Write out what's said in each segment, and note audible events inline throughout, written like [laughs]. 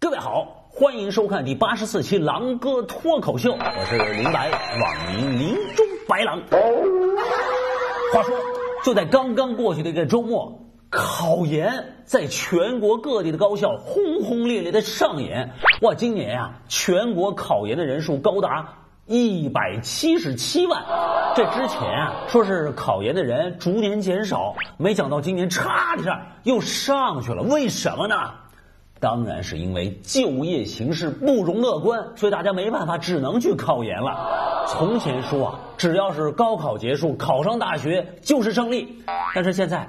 各位好，欢迎收看第八十四期《狼哥脱口秀》，我是林白，网名林中白狼。话说，就在刚刚过去的一个周末，考研在全国各地的高校轰轰烈烈的上演。哇，今年呀、全国考研的人数高达一百七十七万。这之前啊，说是考研的人逐年减少，没想到今年嚓的一下又上去了。为什么呢？当然是因为就业形势不容乐观，所以大家没办法，只能去考研了。从前说啊，只要是高考结束，考上大学就是胜利。但是现在，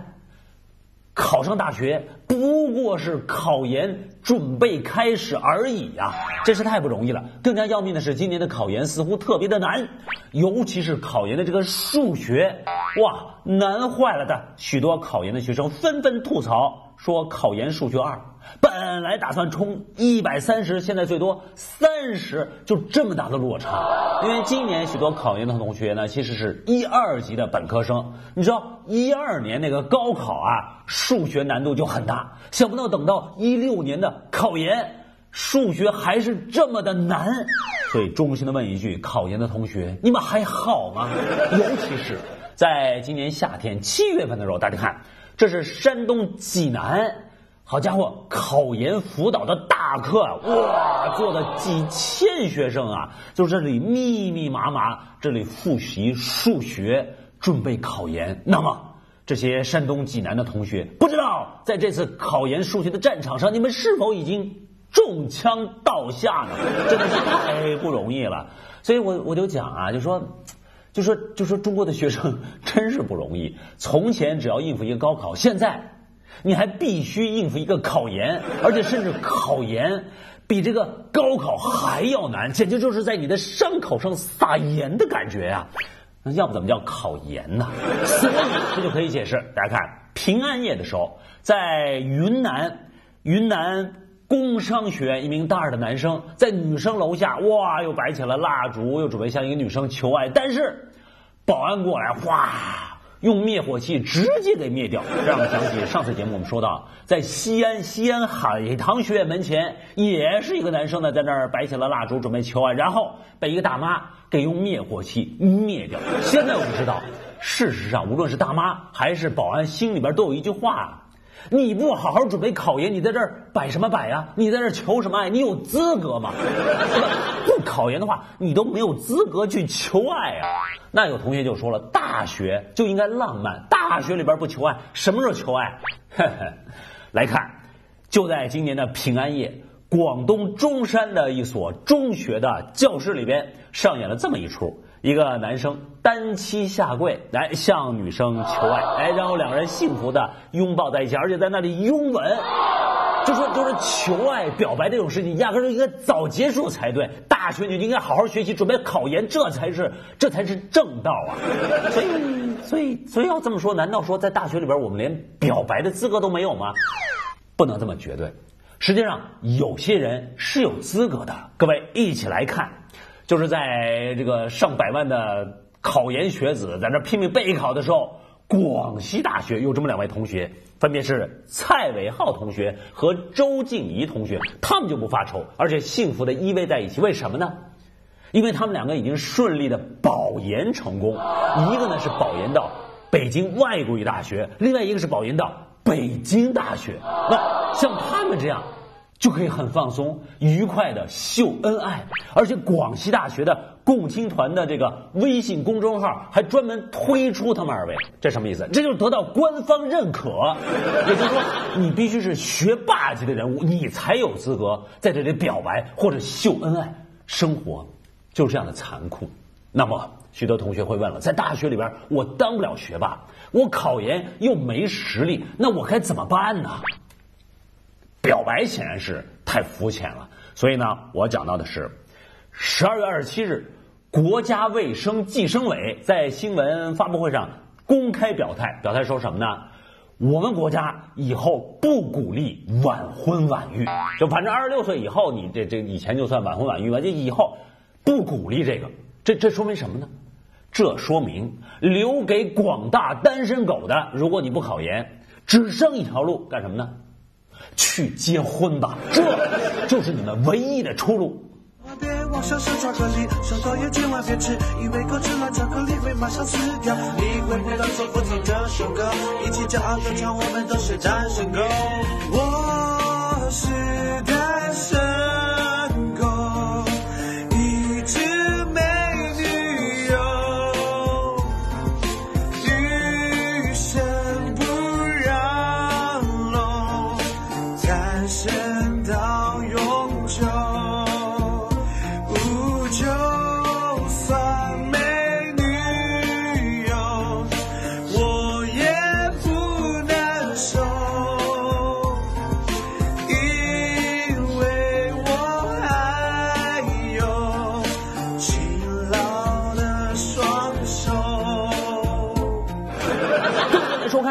考上大学不过是考研准备开始而已呀、真是太不容易了。更加要命的是，今年的考研似乎特别的难，尤其是考研的这个数学，哇，难坏了的。许多考研的学生纷纷吐槽说，考研数学二本来打算冲一百三十，现在最多三十，就这么大的落差。因为今年许多考研的同学呢，其实是一二级的本科生。你知道一二年那个高考啊，数学难度就很大，想不到等到一六年的考研，数学还是这么的难。所以衷心的问一句，考研的同学，你们还好吗？[laughs] 尤其是在今年夏天七月份的时候，大家看，这是山东济南。好家伙，考研辅导的大课啊，哇，坐的几千学生啊，就这里密密麻麻，这里复习数学，准备考研。那么，这些山东济南的同学，不知道在这次考研数学的战场上，你们是否已经中枪倒下呢？真的是太不容易了。所以我我就讲啊，就说。就说就说中国的学生 [laughs] 真是不容易。从前只要应付一个高考，现在你还必须应付一个考研，而且甚至考研比这个高考还要难，简直就是在你的伤口上撒盐的感觉呀、那要不怎么叫考研呢？所以这就可以解释。大家看，平安夜的时候，在云南，云南。工商学院一名大二的男生在女生楼下，哇，又摆起了蜡烛，又准备向一个女生求爱，但是保安过来，哗，用灭火器直接给灭掉。让我想起上次节目我们说到，在西安西安海棠学院门前，也是一个男生呢，在那儿摆起了蜡烛准备求爱，然后被一个大妈给用灭火器灭掉。现在我们知道，事实上无论是大妈还是保安，心里边都有一句话。你不好好准备考研，你在这儿摆什么摆呀？你在这儿求什么爱？你有资格吗？[laughs] 不考研的话，你都没有资格去求爱啊。那有同学就说了，大学就应该浪漫，大学里边不求爱，什么时候求爱？呵呵，来看，就在今年的平安夜，广东中山的一所中学的教室里边上演了这么一出。一个男生单膝下跪来向女生求爱，哎，然后两个人幸福的拥抱在一起，而且在那里拥吻。就说就是求爱表白这种事情，压根就应该早结束才对。大学你就应该好好学习，准备考研，这才是这才是正道啊！所以所以所以要这么说，难道说在大学里边我们连表白的资格都没有吗？不能这么绝对。实际上，有些人是有资格的。各位一起来看。就是在这个上百万的考研学子在那拼命备考的时候，广西大学有这么两位同学，分别是蔡伟浩同学和周静怡同学，他们就不发愁，而且幸福的依偎在一起。为什么呢？因为他们两个已经顺利的保研成功，一个呢是保研到北京外国语大学，另外一个是保研到北京大学。那像他们这样。就可以很放松、愉快的秀恩爱，而且广西大学的共青团的这个微信公众号还专门推出他们二位，这什么意思？这就是得到官方认可，也就是说，你必须是学霸级的人物，你才有资格在这里表白或者秀恩爱。生活就是这样的残酷。那么，许多同学会问了，在大学里边，我当不了学霸，我考研又没实力，那我该怎么办呢？表白显然是太肤浅了，所以呢，我讲到的是十二月二十七日，国家卫生计生委在新闻发布会上公开表态，表态说什么呢？我们国家以后不鼓励晚婚晚育，就反正二十六岁以后，你这这以前就算晚婚晚育吧，就以后不鼓励这个，这这说明什么呢？这说明留给广大单身狗的，如果你不考研，只剩一条路，干什么呢？去结婚吧，这就是你们唯一的出路。是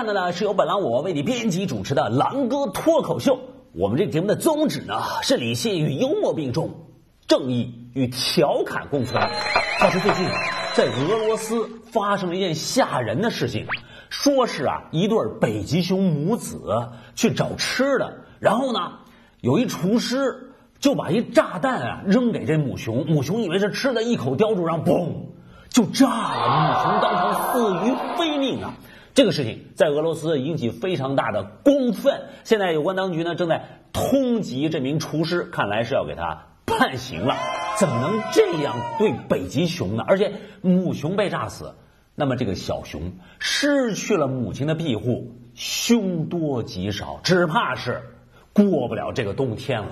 的呢是由本狼我为你编辑主持的《狼哥脱口秀》。我们这节目的宗旨呢是理性与幽默并重，正义与调侃共存。话说最近在俄罗斯发生了一件吓人的事情，说是啊一对北极熊母子去找吃的，然后呢有一厨师就把一炸弹啊扔给这母熊，母熊以为是吃的，一口叼住，然后嘣就炸了，母熊当场死于非命啊。这个事情在俄罗斯引起非常大的公愤，现在有关当局呢正在通缉这名厨师，看来是要给他判刑了。怎么能这样对北极熊呢？而且母熊被炸死，那么这个小熊失去了母亲的庇护，凶多吉少，只怕是过不了这个冬天了。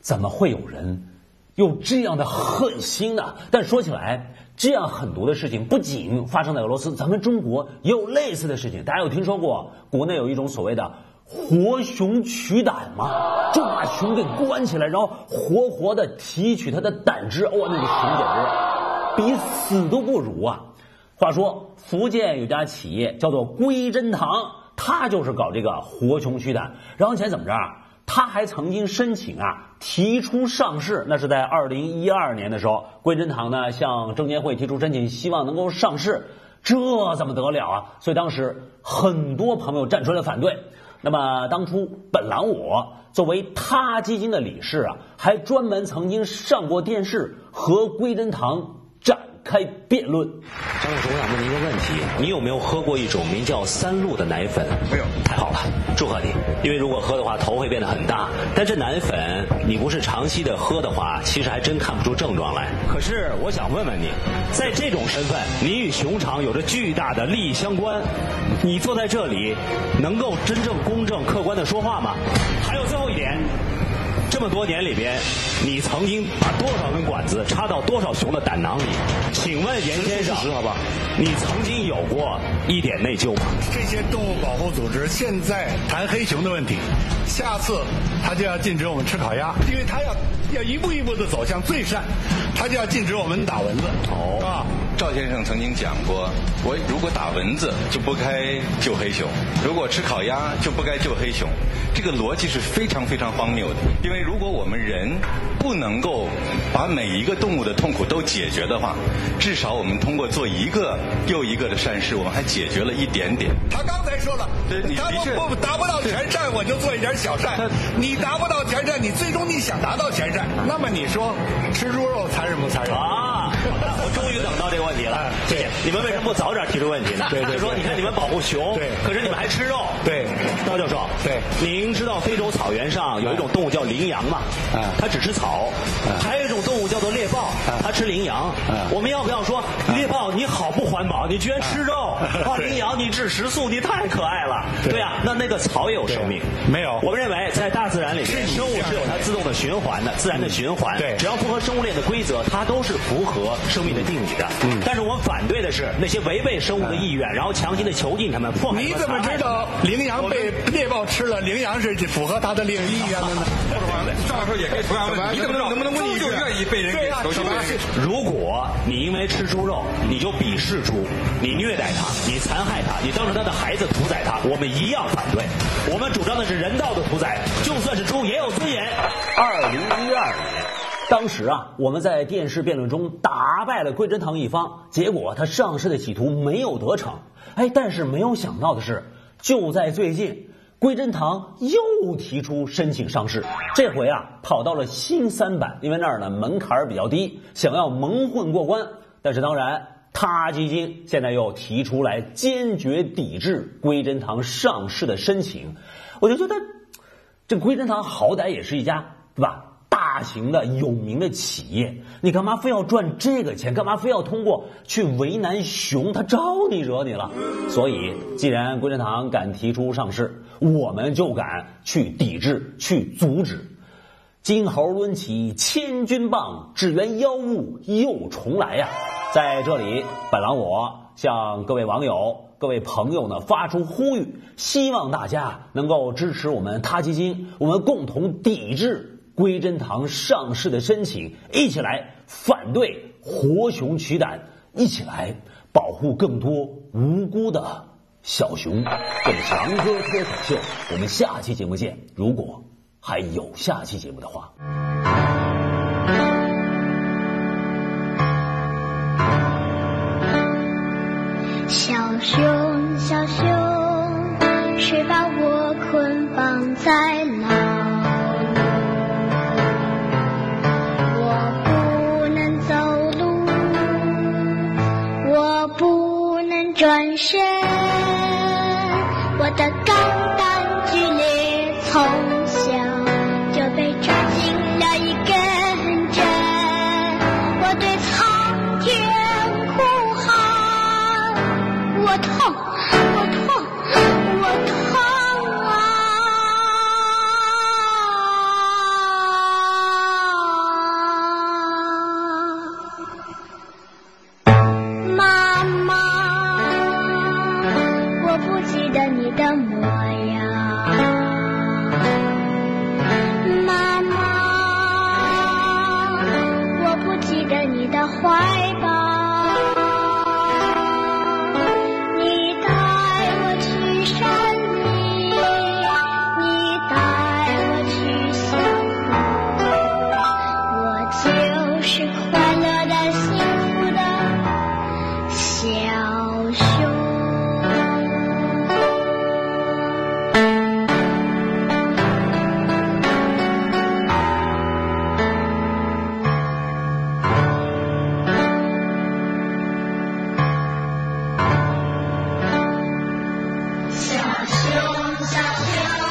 怎么会有人有这样的狠心呢？但说起来。这样狠毒的事情不仅发生在俄罗斯，咱们中国也有类似的事情。大家有听说过国内有一种所谓的活熊取胆吗？就把熊给关起来，然后活活的提取它的胆汁。哇，那个熊简直比死都不如啊！话说福建有家企业叫做归真堂，它就是搞这个活熊取胆。然后前怎么着？他还曾经申请啊提出上市，那是在二零一二年的时候，归真堂呢向证监会提出申请，希望能够上市，这怎么得了啊？所以当时很多朋友站出来反对。那么当初本来我作为他基金的理事啊，还专门曾经上过电视和归真堂。开辩论，张老师，我想问您一个问题：你有没有喝过一种名叫三鹿的奶粉？没有。太好了，祝贺你！因为如果喝的话，头会变得很大。但这奶粉，你不是长期的喝的话，其实还真看不出症状来。可是我想问问你，在这种身份，你与熊场有着巨大的利益相关，你坐在这里，能够真正公正客观的说话吗？还有最后一点。这么多年里边，你曾经把多少根管子插到多少熊的胆囊里？请问严先生，好吧，你曾经有过一点内疚吗？这些动物保护组织现在谈黑熊的问题，下次他就要禁止我们吃烤鸭，因为他要要一步一步的走向最善，他就要禁止我们打蚊子。哦，啊，赵先生曾经讲过，我如果打蚊子就不该救黑熊，如果吃烤鸭就不该救黑熊，这个逻辑是非常非常荒谬的，因为。如果我们人不能够把每一个动物的痛苦都解决的话，至少我们通过做一个又一个的善事，我们还解决了一点点。他刚才说了，他不不达不到全善，我就做一点小善。你达不到全善，你最终你想达到全善，那么你说吃猪肉残忍不残忍啊？我终于等到这个问题了，[laughs] 谢谢。你们为什么不早点提出问题呢？对对，就说你看你们保护熊，对，可是你们还吃肉，对。高教授，对，您知道非洲草原上有一种动物叫羚羊吗？啊，它只吃草。还有一种动物叫做猎豹，它吃羚羊。我们要不要说猎豹你好不环保？你居然吃肉？[laughs] 啊，羚羊你只食素，你太可爱了。对呀，那那个草也有生命？没有。我们认为在大自然里面，生物是有它自动的循环的，自然的循环。对，只要符合生物链的规则，它都是符合生命的定理的。嗯。但是我们反对的是那些违背生物的意愿，然后强行的囚禁它们，迫害你怎么知道羚羊被猎豹吃了？羚羊是符合它的领意愿的呢？赵老师也可以同样问，你怎么能不能问你就愿意被人给囚禁？如果你因为吃猪肉，你就鄙视猪，你虐待它，你残害它，你当着他的孩子屠宰它，我们一样反对。我们主张的是人道的屠宰，就算是猪也有尊严。二零一二年，当时啊，我们在电视辩论中打败了桂珍堂一方，结果他上市的企图没有得逞。哎，但是没有想到的是，就在最近。归真堂又提出申请上市，这回啊跑到了新三板，因为那儿呢门槛比较低，想要蒙混过关。但是当然，他基金现在又提出来坚决抵制归真堂上市的申请，我就觉得，这归真堂好歹也是一家对吧？大型的有名的企业，你干嘛非要赚这个钱？干嘛非要通过去为难熊？他招你惹你了？所以，既然归真堂敢提出上市，我们就敢去抵制、去阻止。金猴抡起千钧棒，只缘妖物又重来呀！在这里，本狼我向各位网友、各位朋友呢发出呼吁，希望大家能够支持我们他基金，我们共同抵制。归真堂上市的申请，一起来反对活熊取胆，一起来保护更多无辜的小熊。这里是狼哥脱口秀，我们下期节目见。如果还有下期节目的话，小熊，小熊，谁把我捆绑在牢？我不能走路，我不能？转身，的肝胆俱裂，从小飘。